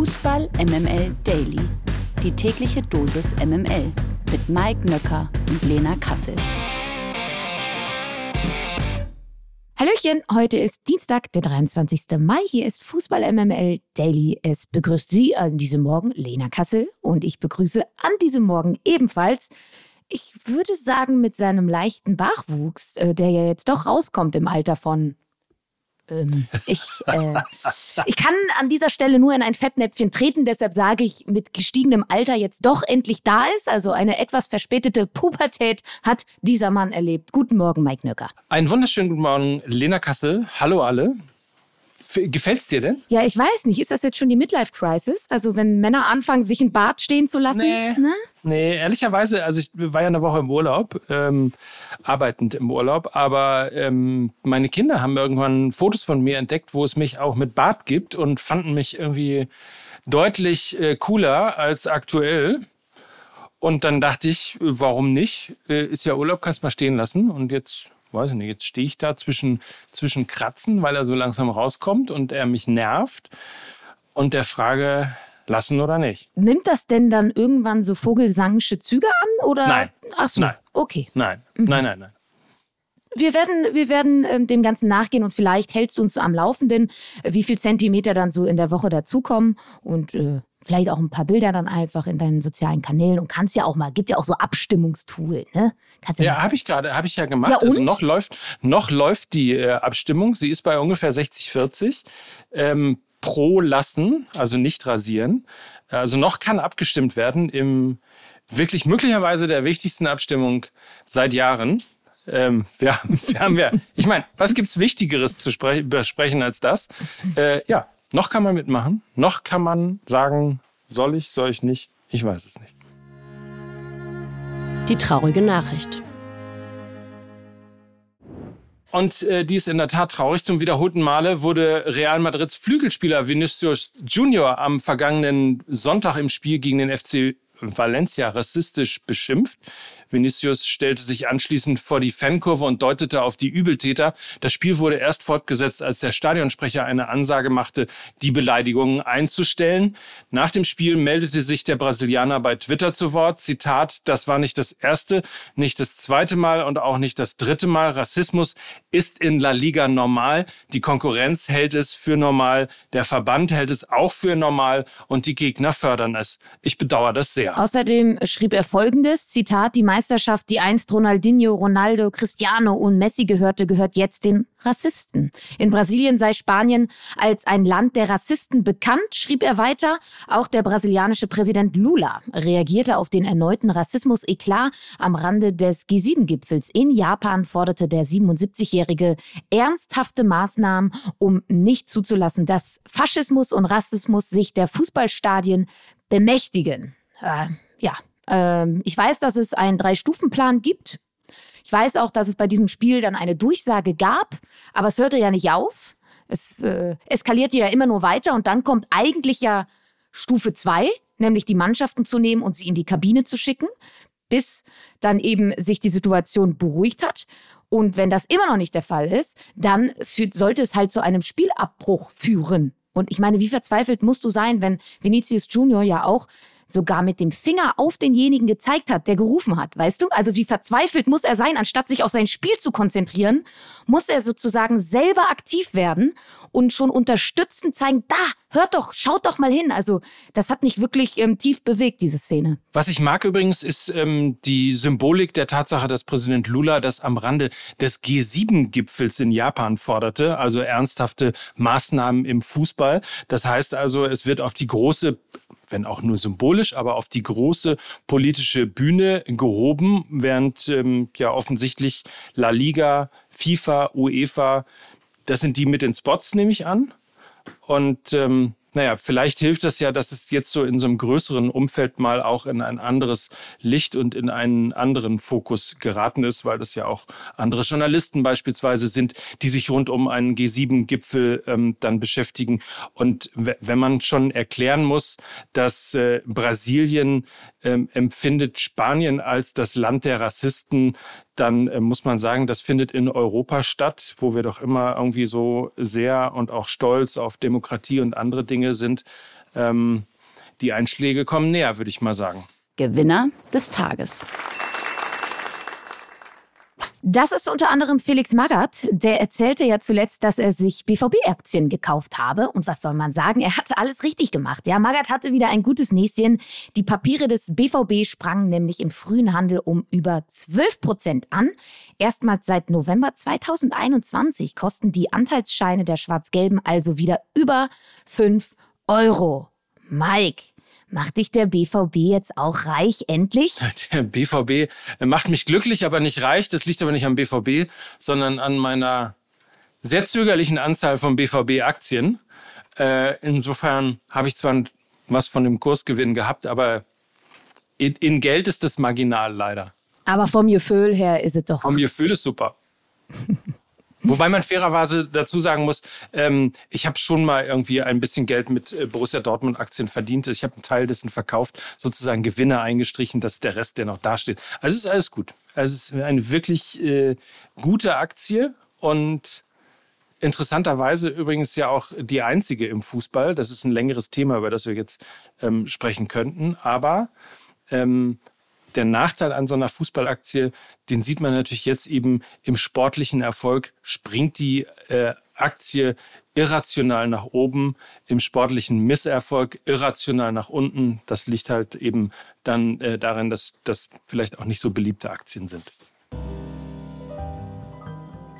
Fußball MML Daily. Die tägliche Dosis MML mit Mike Nöcker und Lena Kassel. Hallöchen, heute ist Dienstag, der 23. Mai. Hier ist Fußball MML Daily. Es begrüßt Sie an diesem Morgen Lena Kassel und ich begrüße an diesem Morgen ebenfalls ich würde sagen, mit seinem leichten Bachwuchs, äh, der ja jetzt doch rauskommt im Alter von ähm, ich, äh, ich kann an dieser Stelle nur in ein Fettnäpfchen treten, deshalb sage ich, mit gestiegenem Alter jetzt doch endlich da ist. Also eine etwas verspätete Pubertät hat dieser Mann erlebt. Guten Morgen, Mike Nöcker. Einen wunderschönen guten Morgen, Lena Kassel. Hallo alle. Gefällt's dir denn? Ja, ich weiß nicht. Ist das jetzt schon die Midlife-Crisis? Also, wenn Männer anfangen, sich ein Bart stehen zu lassen? Nee. Ne? Nee, ehrlicherweise, also ich war ja eine Woche im Urlaub, ähm, arbeitend im Urlaub, aber ähm, meine Kinder haben irgendwann Fotos von mir entdeckt, wo es mich auch mit Bart gibt und fanden mich irgendwie deutlich äh, cooler als aktuell. Und dann dachte ich, warum nicht? Äh, ist ja Urlaub, kannst mal stehen lassen. Und jetzt weiß ich nicht, jetzt stehe ich da zwischen, zwischen Kratzen, weil er so langsam rauskommt und er mich nervt und der Frage, lassen oder nicht. Nimmt das denn dann irgendwann so vogelsangische Züge an? Oder? Nein. Ach so, nein. okay. Nein, mhm. nein, nein, nein. Wir werden, wir werden ähm, dem Ganzen nachgehen und vielleicht hältst du uns so am Laufenden, wie viel Zentimeter dann so in der Woche dazukommen und äh, vielleicht auch ein paar Bilder dann einfach in deinen sozialen Kanälen und kannst ja auch mal, gibt ja auch so Abstimmungstool, ne? Kannst ja, ja habe ich gerade, habe ich ja gemacht. Ja, also noch läuft, noch läuft die äh, Abstimmung. Sie ist bei ungefähr 60-40 ähm, pro lassen, also nicht rasieren. Also noch kann abgestimmt werden im wirklich möglicherweise der wichtigsten Abstimmung seit Jahren. Ähm, wir, haben, wir haben ja, ich meine, was gibt's Wichtigeres zu besprechen als das? Äh, ja, noch kann man mitmachen, noch kann man sagen, soll ich, soll ich nicht, ich weiß es nicht. Die traurige Nachricht. Und äh, die ist in der Tat traurig. Zum wiederholten Male wurde Real Madrids Flügelspieler Vinicius Junior am vergangenen Sonntag im Spiel gegen den FC Valencia rassistisch beschimpft. Vinicius stellte sich anschließend vor die Fankurve und deutete auf die Übeltäter. Das Spiel wurde erst fortgesetzt, als der Stadionsprecher eine Ansage machte, die Beleidigungen einzustellen. Nach dem Spiel meldete sich der Brasilianer bei Twitter zu Wort. Zitat, das war nicht das erste, nicht das zweite Mal und auch nicht das dritte Mal. Rassismus ist in La Liga normal. Die Konkurrenz hält es für normal. Der Verband hält es auch für normal und die Gegner fördern es. Ich bedauere das sehr. Außerdem schrieb er folgendes, Zitat, die Meisterschaft, die einst Ronaldinho, Ronaldo, Cristiano und Messi gehörte, gehört jetzt den Rassisten. In Brasilien sei Spanien als ein Land der Rassisten bekannt, schrieb er weiter. Auch der brasilianische Präsident Lula reagierte auf den erneuten Rassismus-Eklat am Rande des G7-Gipfels. In Japan forderte der 77-Jährige ernsthafte Maßnahmen, um nicht zuzulassen, dass Faschismus und Rassismus sich der Fußballstadien bemächtigen. Äh, ja, ähm, ich weiß, dass es einen Drei-Stufen-Plan gibt. Ich weiß auch, dass es bei diesem Spiel dann eine Durchsage gab, aber es hörte ja nicht auf. Es äh, eskalierte ja immer nur weiter und dann kommt eigentlich ja Stufe 2, nämlich die Mannschaften zu nehmen und sie in die Kabine zu schicken, bis dann eben sich die Situation beruhigt hat. Und wenn das immer noch nicht der Fall ist, dann sollte es halt zu einem Spielabbruch führen. Und ich meine, wie verzweifelt musst du sein, wenn Vinicius Junior ja auch sogar mit dem Finger auf denjenigen gezeigt hat, der gerufen hat, weißt du? Also wie verzweifelt muss er sein, anstatt sich auf sein Spiel zu konzentrieren, muss er sozusagen selber aktiv werden und schon unterstützend zeigen, da, hört doch, schaut doch mal hin. Also das hat mich wirklich ähm, tief bewegt, diese Szene. Was ich mag übrigens, ist ähm, die Symbolik der Tatsache, dass Präsident Lula das am Rande des G7-Gipfels in Japan forderte, also ernsthafte Maßnahmen im Fußball. Das heißt also, es wird auf die große wenn auch nur symbolisch, aber auf die große politische Bühne gehoben, während ähm, ja offensichtlich La Liga, FIFA, UEFA, das sind die mit den Spots, nehme ich an. Und ähm, naja, vielleicht hilft das ja, dass es jetzt so in so einem größeren Umfeld mal auch in ein anderes Licht und in einen anderen Fokus geraten ist, weil das ja auch andere Journalisten beispielsweise sind, die sich rund um einen G7-Gipfel ähm, dann beschäftigen. Und wenn man schon erklären muss, dass äh, Brasilien ähm, empfindet Spanien als das Land der Rassisten, dann äh, muss man sagen, das findet in Europa statt, wo wir doch immer irgendwie so sehr und auch stolz auf Demokratie und andere Dinge sind. Ähm, die Einschläge kommen näher, würde ich mal sagen. Gewinner des Tages. Das ist unter anderem Felix Magath. Der erzählte ja zuletzt, dass er sich BVB-Aktien gekauft habe. Und was soll man sagen? Er hatte alles richtig gemacht. Ja, Magath hatte wieder ein gutes Näschen. Die Papiere des BVB sprangen nämlich im frühen Handel um über 12 Prozent an. Erstmals seit November 2021 kosten die Anteilsscheine der Schwarz-Gelben also wieder über 5 Euro. Mike, Macht dich der BVB jetzt auch reich, endlich? Der BVB macht mich glücklich, aber nicht reich. Das liegt aber nicht am BVB, sondern an meiner sehr zögerlichen Anzahl von BVB-Aktien. Äh, insofern habe ich zwar was von dem Kursgewinn gehabt, aber in, in Geld ist das marginal leider. Aber vom Gefühl her ist es doch. Vom Gefühl ist super. Wobei man fairerweise dazu sagen muss, ähm, ich habe schon mal irgendwie ein bisschen Geld mit äh, Borussia Dortmund Aktien verdient. Ich habe einen Teil dessen verkauft, sozusagen Gewinner eingestrichen, dass der Rest, der noch dasteht. Also ist alles gut. Also es ist eine wirklich äh, gute Aktie und interessanterweise übrigens ja auch die einzige im Fußball. Das ist ein längeres Thema, über das wir jetzt ähm, sprechen könnten. Aber ähm, der Nachteil an so einer Fußballaktie, den sieht man natürlich jetzt eben im sportlichen Erfolg, springt die äh, Aktie irrational nach oben, im sportlichen Misserfolg irrational nach unten. Das liegt halt eben dann äh, darin, dass das vielleicht auch nicht so beliebte Aktien sind.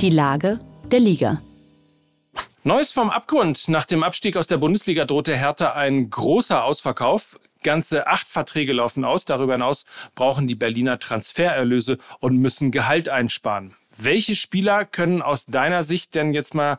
Die Lage der Liga. Neues vom Abgrund. Nach dem Abstieg aus der Bundesliga drohte Hertha ein großer Ausverkauf. Ganze acht Verträge laufen aus. Darüber hinaus brauchen die Berliner Transfererlöse und müssen Gehalt einsparen. Welche Spieler können aus deiner Sicht denn jetzt mal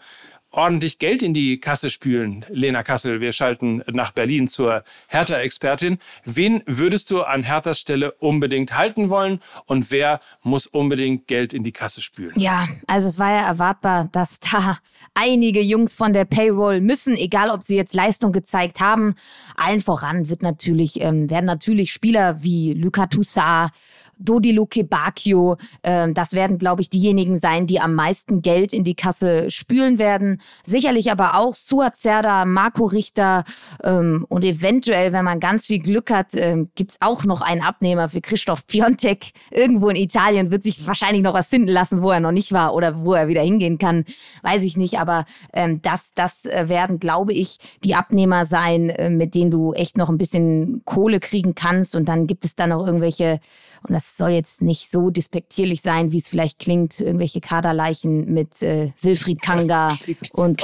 ordentlich Geld in die Kasse spülen. Lena Kassel, wir schalten nach Berlin zur Hertha-Expertin. Wen würdest du an Herthas Stelle unbedingt halten wollen und wer muss unbedingt Geld in die Kasse spülen? Ja, also es war ja erwartbar, dass da einige Jungs von der Payroll müssen, egal ob sie jetzt Leistung gezeigt haben. Allen voran wird natürlich, ähm, werden natürlich Spieler wie Luca Toussaint, Dodi Luke Bacchio. Ähm, das werden, glaube ich, diejenigen sein, die am meisten Geld in die Kasse spülen werden. Sicherlich aber auch Suat Serda, Marco Richter ähm, und eventuell, wenn man ganz viel Glück hat, ähm, gibt es auch noch einen Abnehmer für Christoph Piontek. Irgendwo in Italien wird sich wahrscheinlich noch was finden lassen, wo er noch nicht war oder wo er wieder hingehen kann. Weiß ich nicht, aber ähm, das, das äh, werden, glaube ich, die Abnehmer sein, äh, mit denen du echt noch ein bisschen Kohle kriegen kannst. Und dann gibt es dann noch irgendwelche und das soll jetzt nicht so despektierlich sein, wie es vielleicht klingt, irgendwelche Kaderleichen mit äh, Wilfried Kanga und,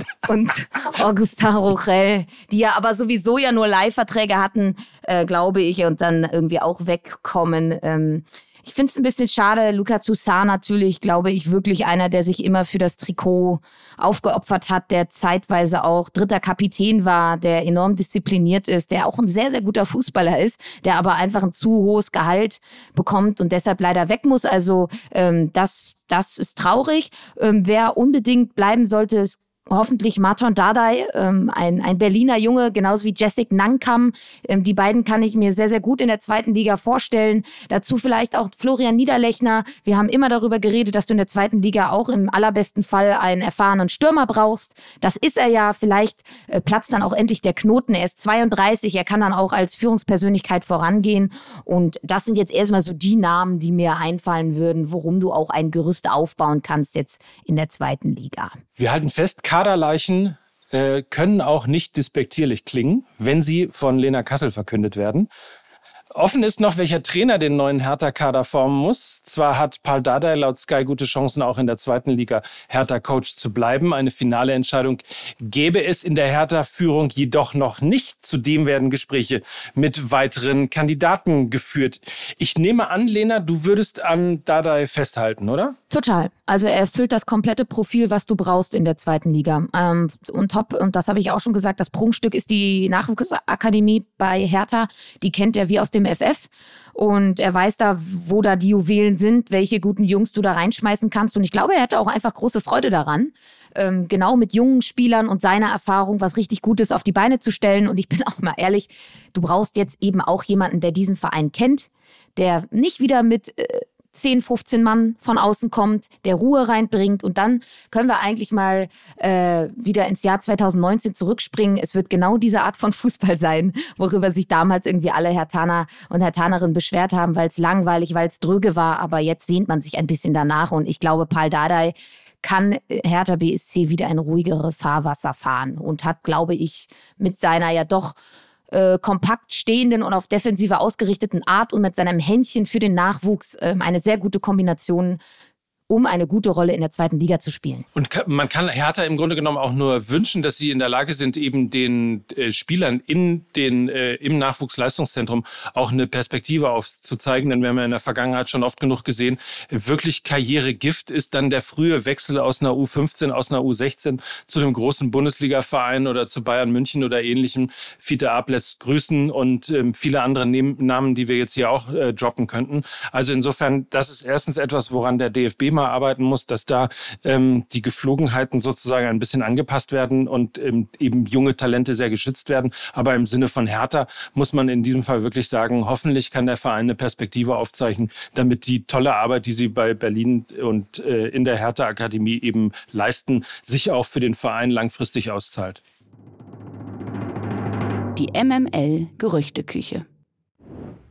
und Augustin Rochel, die ja aber sowieso ja nur Leihverträge hatten, äh, glaube ich, und dann irgendwie auch wegkommen. Ähm, ich finde es ein bisschen schade. Luca Toussaint natürlich, glaube ich, wirklich einer, der sich immer für das Trikot aufgeopfert hat, der zeitweise auch dritter Kapitän war, der enorm diszipliniert ist, der auch ein sehr, sehr guter Fußballer ist, der aber einfach ein zu hohes Gehalt bekommt und deshalb leider weg muss. Also ähm, das, das ist traurig. Ähm, wer unbedingt bleiben sollte, ist hoffentlich Marton Dardai, ähm, ein, ein Berliner Junge, genauso wie Jessic Nankam. Ähm, die beiden kann ich mir sehr, sehr gut in der zweiten Liga vorstellen. Dazu vielleicht auch Florian Niederlechner. Wir haben immer darüber geredet, dass du in der zweiten Liga auch im allerbesten Fall einen erfahrenen Stürmer brauchst. Das ist er ja. Vielleicht äh, platzt dann auch endlich der Knoten. Er ist 32, er kann dann auch als Führungspersönlichkeit vorangehen. Und das sind jetzt erstmal so die Namen, die mir einfallen würden, worum du auch ein Gerüst aufbauen kannst jetzt in der zweiten Liga. Wir halten fest, Kaderleichen äh, können auch nicht despektierlich klingen, wenn sie von Lena Kassel verkündet werden. Offen ist noch, welcher Trainer den neuen Hertha-Kader formen muss. Zwar hat Paul Dardai laut Sky gute Chancen, auch in der zweiten Liga Hertha-Coach zu bleiben. Eine finale Entscheidung gäbe es in der Hertha-Führung jedoch noch nicht. Zudem werden Gespräche mit weiteren Kandidaten geführt. Ich nehme an, Lena, du würdest an Dardai festhalten, oder? Total. Also er erfüllt das komplette Profil, was du brauchst in der zweiten Liga. Ähm, und top, und das habe ich auch schon gesagt, das Prunkstück ist die Nachwuchsakademie bei Hertha. Die kennt er wie aus dem FF. Und er weiß da, wo da die Juwelen sind, welche guten Jungs du da reinschmeißen kannst. Und ich glaube, er hätte auch einfach große Freude daran, ähm, genau mit jungen Spielern und seiner Erfahrung was richtig Gutes auf die Beine zu stellen. Und ich bin auch mal ehrlich, du brauchst jetzt eben auch jemanden, der diesen Verein kennt, der nicht wieder mit... Äh, 10, 15 Mann von außen kommt, der Ruhe reinbringt. Und dann können wir eigentlich mal äh, wieder ins Jahr 2019 zurückspringen. Es wird genau diese Art von Fußball sein, worüber sich damals irgendwie alle Herr Taner und Herr Tanerinnen beschwert haben, weil es langweilig, weil es dröge war. Aber jetzt sehnt man sich ein bisschen danach. Und ich glaube, Paul Dardai kann Hertha BSC wieder ein ruhigere Fahrwasser fahren und hat, glaube ich, mit seiner ja doch äh, kompakt stehenden und auf Defensive ausgerichteten Art und mit seinem Händchen für den Nachwuchs äh, eine sehr gute Kombination um eine gute Rolle in der zweiten Liga zu spielen. Und man kann Hertha im Grunde genommen auch nur wünschen, dass sie in der Lage sind, eben den äh, Spielern in den, äh, im Nachwuchsleistungszentrum auch eine Perspektive aufzuzeigen. Denn wir haben ja in der Vergangenheit schon oft genug gesehen, wirklich Karrieregift ist dann der frühe Wechsel aus einer U15, aus einer U16 zu einem großen Bundesliga-Verein oder zu Bayern München oder ähnlichem. Fiete Abletz grüßen und ähm, viele andere Namen, die wir jetzt hier auch äh, droppen könnten. Also insofern, das ist erstens etwas, woran der DFB mal arbeiten muss, dass da ähm, die Geflogenheiten sozusagen ein bisschen angepasst werden und ähm, eben junge Talente sehr geschützt werden. Aber im Sinne von Hertha muss man in diesem Fall wirklich sagen, hoffentlich kann der Verein eine Perspektive aufzeichnen, damit die tolle Arbeit, die sie bei Berlin und äh, in der Hertha Akademie eben leisten, sich auch für den Verein langfristig auszahlt. Die MML Gerüchteküche.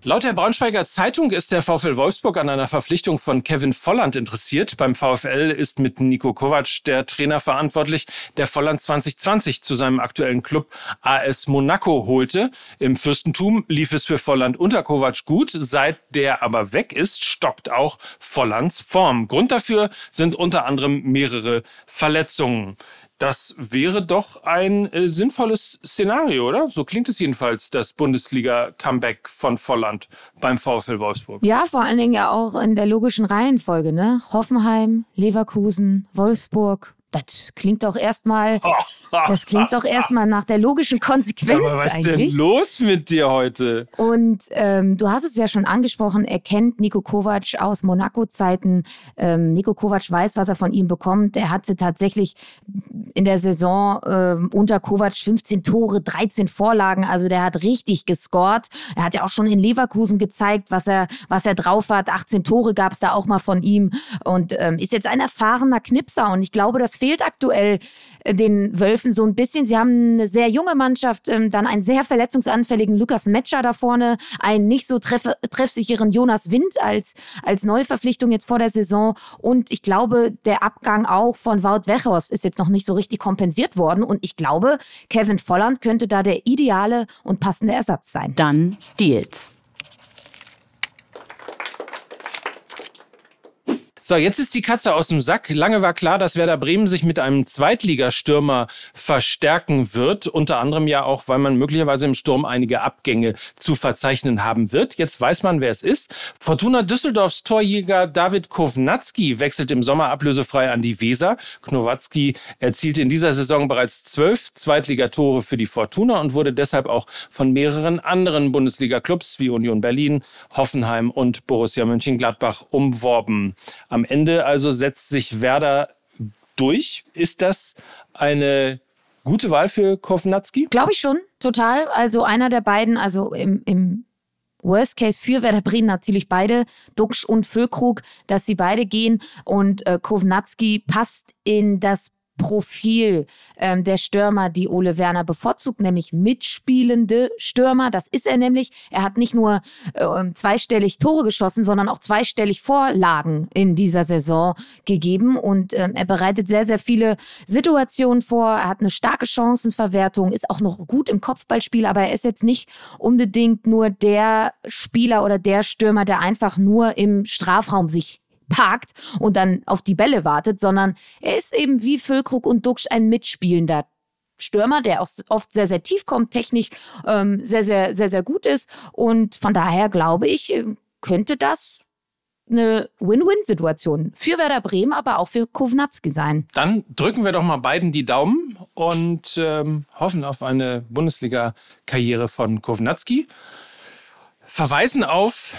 Laut der Braunschweiger Zeitung ist der VfL Wolfsburg an einer Verpflichtung von Kevin Volland interessiert. Beim VfL ist mit Nico Kovac der Trainer verantwortlich, der Volland 2020 zu seinem aktuellen Club AS Monaco holte. Im Fürstentum lief es für Volland unter Kovac gut. Seit der aber weg ist, stockt auch Vollands Form. Grund dafür sind unter anderem mehrere Verletzungen. Das wäre doch ein äh, sinnvolles Szenario, oder? So klingt es jedenfalls, das Bundesliga-Comeback von Volland beim VfL Wolfsburg. Ja, vor allen Dingen ja auch in der logischen Reihenfolge, ne? Hoffenheim, Leverkusen, Wolfsburg, das klingt doch erstmal, das klingt doch erstmal nach der logischen Konsequenz Aber was eigentlich. ist denn los mit dir heute? Und ähm, du hast es ja schon angesprochen, er kennt Nico Kovac aus Monaco-Zeiten. Ähm, Nico Kovac weiß, was er von ihm bekommt. Er hatte tatsächlich in der Saison ähm, unter Kovac 15 Tore, 13 Vorlagen. Also der hat richtig gescored. Er hat ja auch schon in Leverkusen gezeigt, was er, was er drauf hat. 18 Tore gab es da auch mal von ihm und ähm, ist jetzt ein erfahrener Knipser. Und ich glaube, das fehlt aktuell äh, den Wölfen so ein bisschen. Sie haben eine sehr junge Mannschaft, ähm, dann einen sehr verletzungsanfälligen Lukas Metscher da vorne, einen nicht so treff treffsicheren Jonas Wind als, als Neuverpflichtung jetzt vor der Saison. Und ich glaube, der Abgang auch von Wout Wechhorst ist jetzt noch nicht so richtig kompensiert worden. Und ich glaube, Kevin Volland könnte da der ideale und passende Ersatz sein. Dann Deals. So, jetzt ist die Katze aus dem Sack. Lange war klar, dass Werder Bremen sich mit einem Zweitligastürmer verstärken wird. Unter anderem ja auch, weil man möglicherweise im Sturm einige Abgänge zu verzeichnen haben wird. Jetzt weiß man, wer es ist. Fortuna Düsseldorfs Torjäger David Kovnatski wechselt im Sommer ablösefrei an die Weser. Knowatzki erzielte in dieser Saison bereits zwölf Zweitligatore für die Fortuna und wurde deshalb auch von mehreren anderen Bundesliga-Clubs wie Union Berlin, Hoffenheim und Borussia Mönchengladbach umworben. Am Ende also setzt sich Werder durch. Ist das eine gute Wahl für Kovnatski? Glaube ich schon, total. Also einer der beiden, also im, im Worst Case für Werder Bremen natürlich beide, Duxch und Füllkrug, dass sie beide gehen und äh, Kovnatski passt in das Profil ähm, der Stürmer, die Ole Werner bevorzugt, nämlich mitspielende Stürmer. Das ist er nämlich. Er hat nicht nur äh, zweistellig Tore geschossen, sondern auch zweistellig Vorlagen in dieser Saison gegeben. Und ähm, er bereitet sehr, sehr viele Situationen vor. Er hat eine starke Chancenverwertung, ist auch noch gut im Kopfballspiel, aber er ist jetzt nicht unbedingt nur der Spieler oder der Stürmer, der einfach nur im Strafraum sich parkt und dann auf die Bälle wartet, sondern er ist eben wie Füllkrug und Duxch ein mitspielender Stürmer, der auch oft sehr, sehr tief kommt, technisch ähm, sehr, sehr, sehr, sehr gut ist. Und von daher glaube ich, könnte das eine Win-Win-Situation für Werder Bremen, aber auch für Kovnatski sein. Dann drücken wir doch mal beiden die Daumen und ähm, hoffen auf eine Bundesliga-Karriere von Kovnatski. Verweisen auf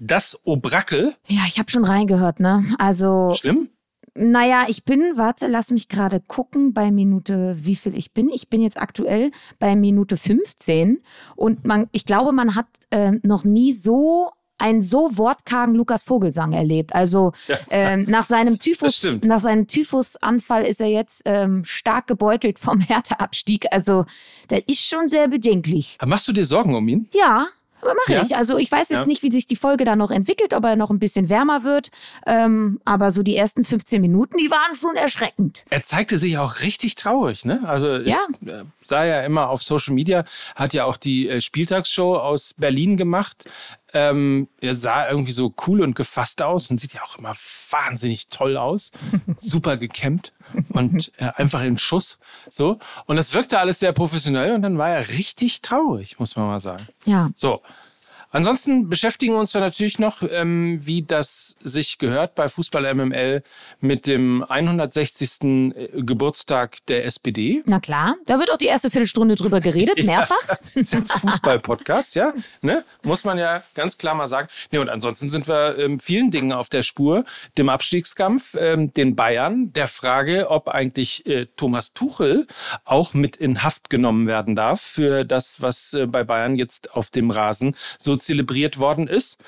das Obrakel. Ja, ich habe schon reingehört, ne? Also. Schlimm? Naja, ich bin, warte, lass mich gerade gucken bei Minute, wie viel ich bin. Ich bin jetzt aktuell bei Minute 15 und man, ich glaube, man hat äh, noch nie so einen so wortkargen Lukas Vogelsang erlebt. Also ja. ähm, nach seinem Typhus, nach seinem Typhusanfall ist er jetzt ähm, stark gebeutelt vom Härteabstieg. Also das ist schon sehr bedenklich. machst du dir Sorgen um ihn? Ja, aber mache ja? ich. Also ich weiß jetzt ja. nicht, wie sich die Folge da noch entwickelt, ob er noch ein bisschen wärmer wird. Ähm, aber so die ersten 15 Minuten, die waren schon erschreckend. Er zeigte sich auch richtig traurig, ne? Also ich ja. Sah ja immer auf Social Media, hat ja auch die äh, Spieltagsshow aus Berlin gemacht. Ähm, er sah irgendwie so cool und gefasst aus und sieht ja auch immer wahnsinnig toll aus. Super gekämmt und äh, einfach in Schuss. So. Und das wirkte alles sehr professionell und dann war er richtig traurig, muss man mal sagen. Ja. So. Ansonsten beschäftigen wir uns dann natürlich noch, ähm, wie das sich gehört bei Fußball MML mit dem 160. Äh, Geburtstag der SPD. Na klar, da wird auch die erste Viertelstunde drüber geredet, mehrfach. Ja, ein Fußball-Podcast, ja, ne? muss man ja ganz klar mal sagen. Nee, und ansonsten sind wir ähm, vielen Dingen auf der Spur, dem Abstiegskampf, ähm, den Bayern, der Frage, ob eigentlich äh, Thomas Tuchel auch mit in Haft genommen werden darf für das, was äh, bei Bayern jetzt auf dem Rasen so zelebriert worden ist.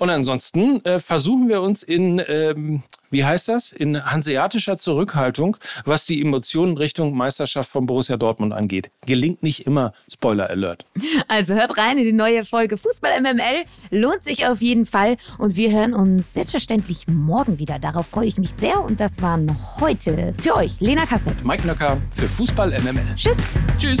Und ansonsten äh, versuchen wir uns in, ähm, wie heißt das, in hanseatischer Zurückhaltung, was die Emotionen Richtung Meisterschaft von Borussia Dortmund angeht. Gelingt nicht immer, Spoiler Alert. Also hört rein in die neue Folge Fußball MML. Lohnt sich auf jeden Fall. Und wir hören uns selbstverständlich morgen wieder. Darauf freue ich mich sehr. Und das waren heute für euch Lena Kassel. Mike Nöcker für Fußball MML. Tschüss. Tschüss.